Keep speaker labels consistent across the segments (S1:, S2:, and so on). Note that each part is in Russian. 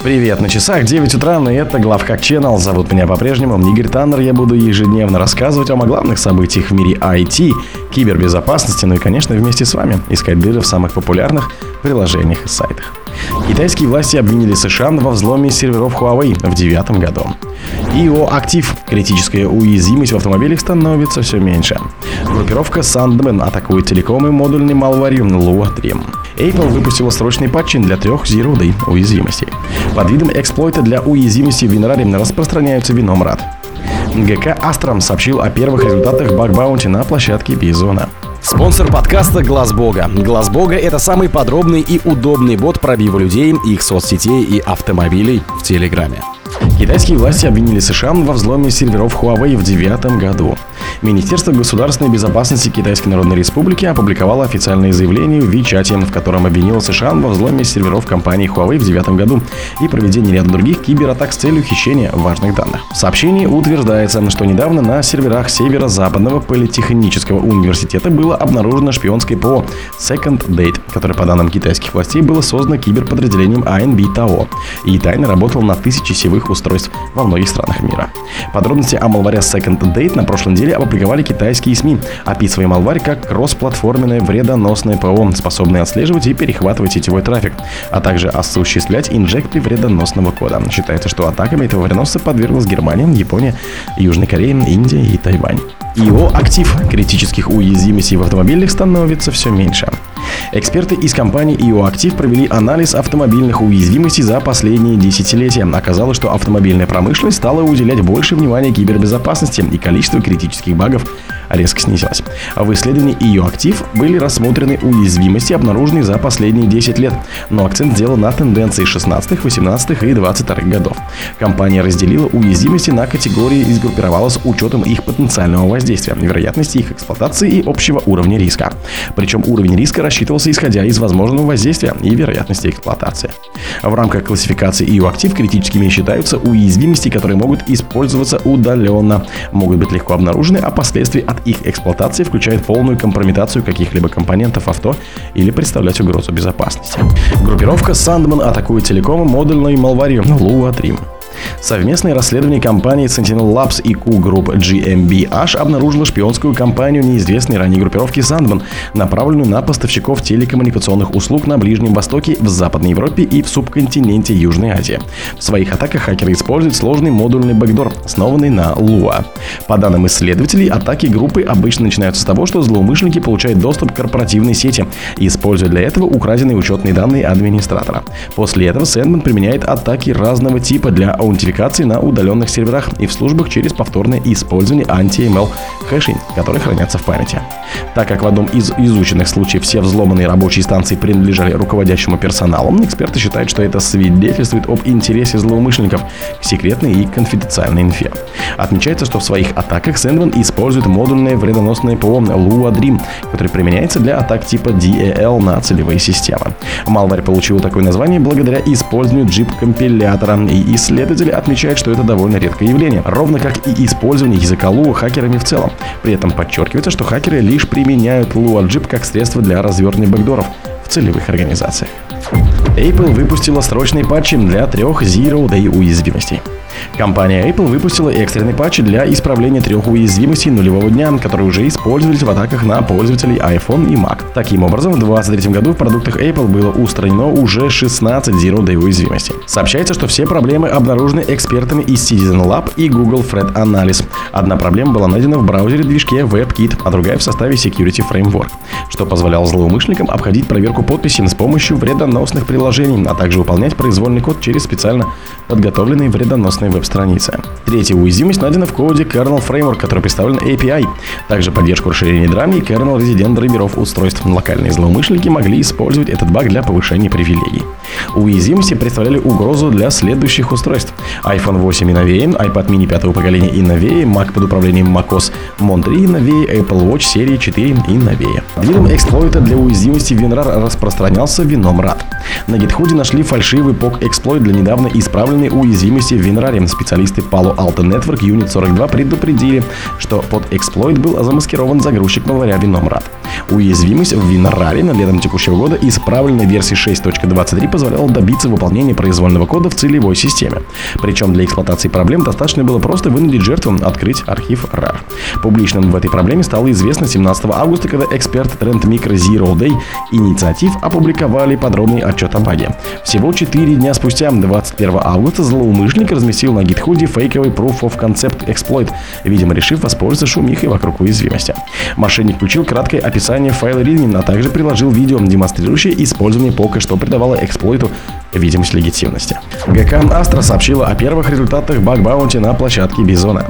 S1: Привет, на часах 9 утра, и это Главхак Channel. Зовут меня по-прежнему Игорь Таннер. Я буду ежедневно рассказывать вам о главных событиях в мире IT, кибербезопасности, ну и, конечно, вместе с вами искать дыры в самых популярных приложениях и сайтах. Китайские власти обвинили США во взломе серверов Huawei в девятом году. ИО «Актив» – критическая уязвимость в автомобилях становится все меньше. Группировка Sandman атакует телеком и модульный малварь Lua 3. Apple выпустила срочный патчин для трех Zero Day уязвимостей. Под видом эксплойта для уязвимости в WinRAR распространяются вином рад. ГК Астром сообщил о первых результатах баг-баунти на площадке Бизона.
S2: Спонсор подкаста Глаз Бога. Глаз Бога это самый подробный и удобный бот пробива людей, их соцсетей и автомобилей в Телеграме.
S1: Китайские власти обвинили США во взломе серверов Huawei в девятом году. Министерство государственной безопасности Китайской Народной Республики опубликовало официальное заявление в WeChat, в котором обвинило США во взломе серверов компании Huawei в девятом году и проведении ряда других кибератак с целью хищения важных данных. В сообщении утверждается, что недавно на серверах Северо-Западного политехнического университета было обнаружено шпионское ПО Second Date, которое, по данным китайских властей, было создано киберподразделением ANB TAO и тайно работало на тысячи сетевых устройств во многих странах мира. Подробности о малваре Second Date на прошлой неделе опубликовали китайские СМИ, описывая малварь как кроссплатформенное вредоносное ПО, способное отслеживать и перехватывать сетевой трафик, а также осуществлять инжекты вредоносного кода. Считается, что атаками этого вредоносца подверглась Германия, Япония, Южная Корея, Индия и Тайвань. Его актив критических уязвимостей в автомобилях становится все меньше. Эксперты из компании Active провели анализ автомобильных уязвимостей за последние десятилетия. Оказалось, что автомобильная промышленность стала уделять больше внимания кибербезопасности и количество критических багов резко снизилась. В исследовании ее актив были рассмотрены уязвимости, обнаруженные за последние 10 лет, но акцент сделан на тенденции 16, 18 и 22 годов. Компания разделила уязвимости на категории и сгруппировала с учетом их потенциального воздействия, вероятности их эксплуатации и общего уровня риска. Причем уровень риска рассчитывался исходя из возможного воздействия и вероятности эксплуатации. В рамках классификации EU актив критическими считаются уязвимости, которые могут использоваться удаленно, могут быть легко обнаружены, а последствия от их эксплуатации включает полную компрометацию каких-либо компонентов авто или представлять угрозу безопасности. Группировка Sandman атакует телеком модульной малварью Lua 3. Совместное расследование компании Sentinel Labs и Q Group GmbH обнаружило шпионскую кампанию неизвестной ранее группировки Sandman, направленную на поставщиков телекоммуникационных услуг на Ближнем Востоке, в Западной Европе и в субконтиненте Южной Азии. В своих атаках хакеры используют сложный модульный бэкдор, основанный на Lua. По данным исследователей, атаки группы обычно начинаются с того, что злоумышленники получают доступ к корпоративной сети, используя для этого украденные учетные данные администратора. После этого Sandman применяет атаки разного типа для аутентификации на удаленных серверах и в службах через повторное использование anti-ML хэшей, которые хранятся в памяти. Так как в одном из изученных случаев все взломанные рабочие станции принадлежали руководящему персоналу, эксперты считают, что это свидетельствует об интересе злоумышленников к секретной и конфиденциальной инфе. Отмечается, что в своих атаках Sandman использует модульное вредоносное ПО Lua Dream, которое применяется для атак типа DEL на целевые системы. Malware получил такое название благодаря использованию JIP-компилятора, и исследователи отмечают, что это довольно редкое явление, ровно как и использование языка Lua хакерами в целом. При этом подчеркивается, что хакеры лишь применяют Lua JIP как средство для развертывания бэкдоров в целевых организациях. Apple выпустила срочный патч для трех Zero Day уязвимостей. Компания Apple выпустила экстренный патч для исправления трех уязвимостей нулевого дня, которые уже использовались в атаках на пользователей iPhone и Mac. Таким образом, в 2023 году в продуктах Apple было устранено уже 16 Zero Day уязвимостей. Сообщается, что все проблемы обнаружены экспертами из Citizen Lab и Google Threat Analysis. Одна проблема была найдена в браузере движке WebKit, а другая в составе Security Framework, что позволяло злоумышленникам обходить проверку подписи с помощью вредоносных приложений, а также выполнять произвольный код через специально подготовленные вредоносные веб-страницы. Третья уязвимость найдена в коде Kernel Framework, который представлен API. Также поддержку расширения драми и kernel резидент драйверов устройств. Локальные злоумышленники могли использовать этот баг для повышения привилегий. Уязвимости представляли угрозу для следующих устройств. iPhone 8 и новее, iPad mini пятого поколения и новее, Mac под управлением macOS Mon 3 и новее, Apple Watch серии 4 и новее. Видом эксплойта для уязвимости WinRAR распространялся вином RAD. На GitHub нашли фальшивый POC эксплойт для недавно исправленной уязвимости в WinRAR. Специалисты Palo Alto Network Unit 42 предупредили, что под эксплойт был замаскирован загрузчик малваря RAD. Уязвимость в WinRAR летом текущего года исправленной версии 6.23 позволяла добиться выполнения произвольного кода в целевой системе. Причем для эксплуатации проблем достаточно было просто вынудить жертву открыть архив RAR. Публичным в этой проблеме стало известно 17 августа, когда эксперты Trend Micro Zero Day инициатив опубликовали подробный отчет о баге. Всего 4 дня спустя, 21 августа, злоумышленник разместил на GitHub фейковый Proof of Concept Exploit, видимо решив воспользоваться шумихой вокруг уязвимости. Мошенник включил краткое описание файла README, а также приложил видео, демонстрирующее использование пока что придавало эксплойту видимость легитимности. ГК Astra сообщила о первых результатах bug bounty на площадке BI.ZONE.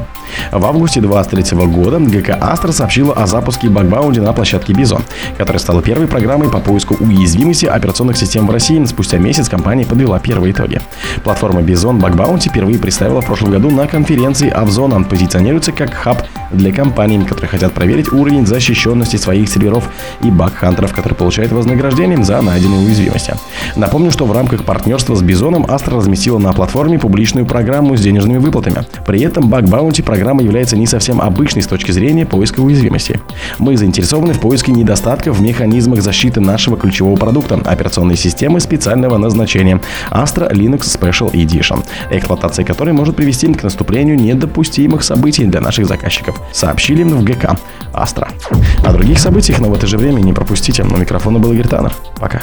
S1: В августе 2023 года ГК Astra сообщила о запуске bug bounty на площадке BI.ZONE, которая стала первой программой по поиску уязвимости операционных систем в России. Спустя месяц компания подвела первые итоги. Платформа Bug Bounty впервые представила в прошлом году на конференции OFFZONE. Позиционируется как хаб для компаний, которые хотят проверить уровень защищенности своих серверов и баг-хантеров, которые получают вознаграждение за найденные уязвимости. Напомню, что в рамках партнерства с Бизоном Astra разместила на платформе публичную программу с денежными выплатами. При этом Bug Bounty программа является не совсем обычной с точки зрения поиска уязвимости. Мы заинтересованы в поиске недостатков в механизмах защиты нашего ключевого продукта – операционной системы специального назначения Astra Linux Special Edition, эксплуатация которой может привести к наступлению недопустимых событий для наших заказчиков сообщили в ГК Астра. О других событиях, но в это же время не пропустите. На микрофона был Игорь Таннер. Пока.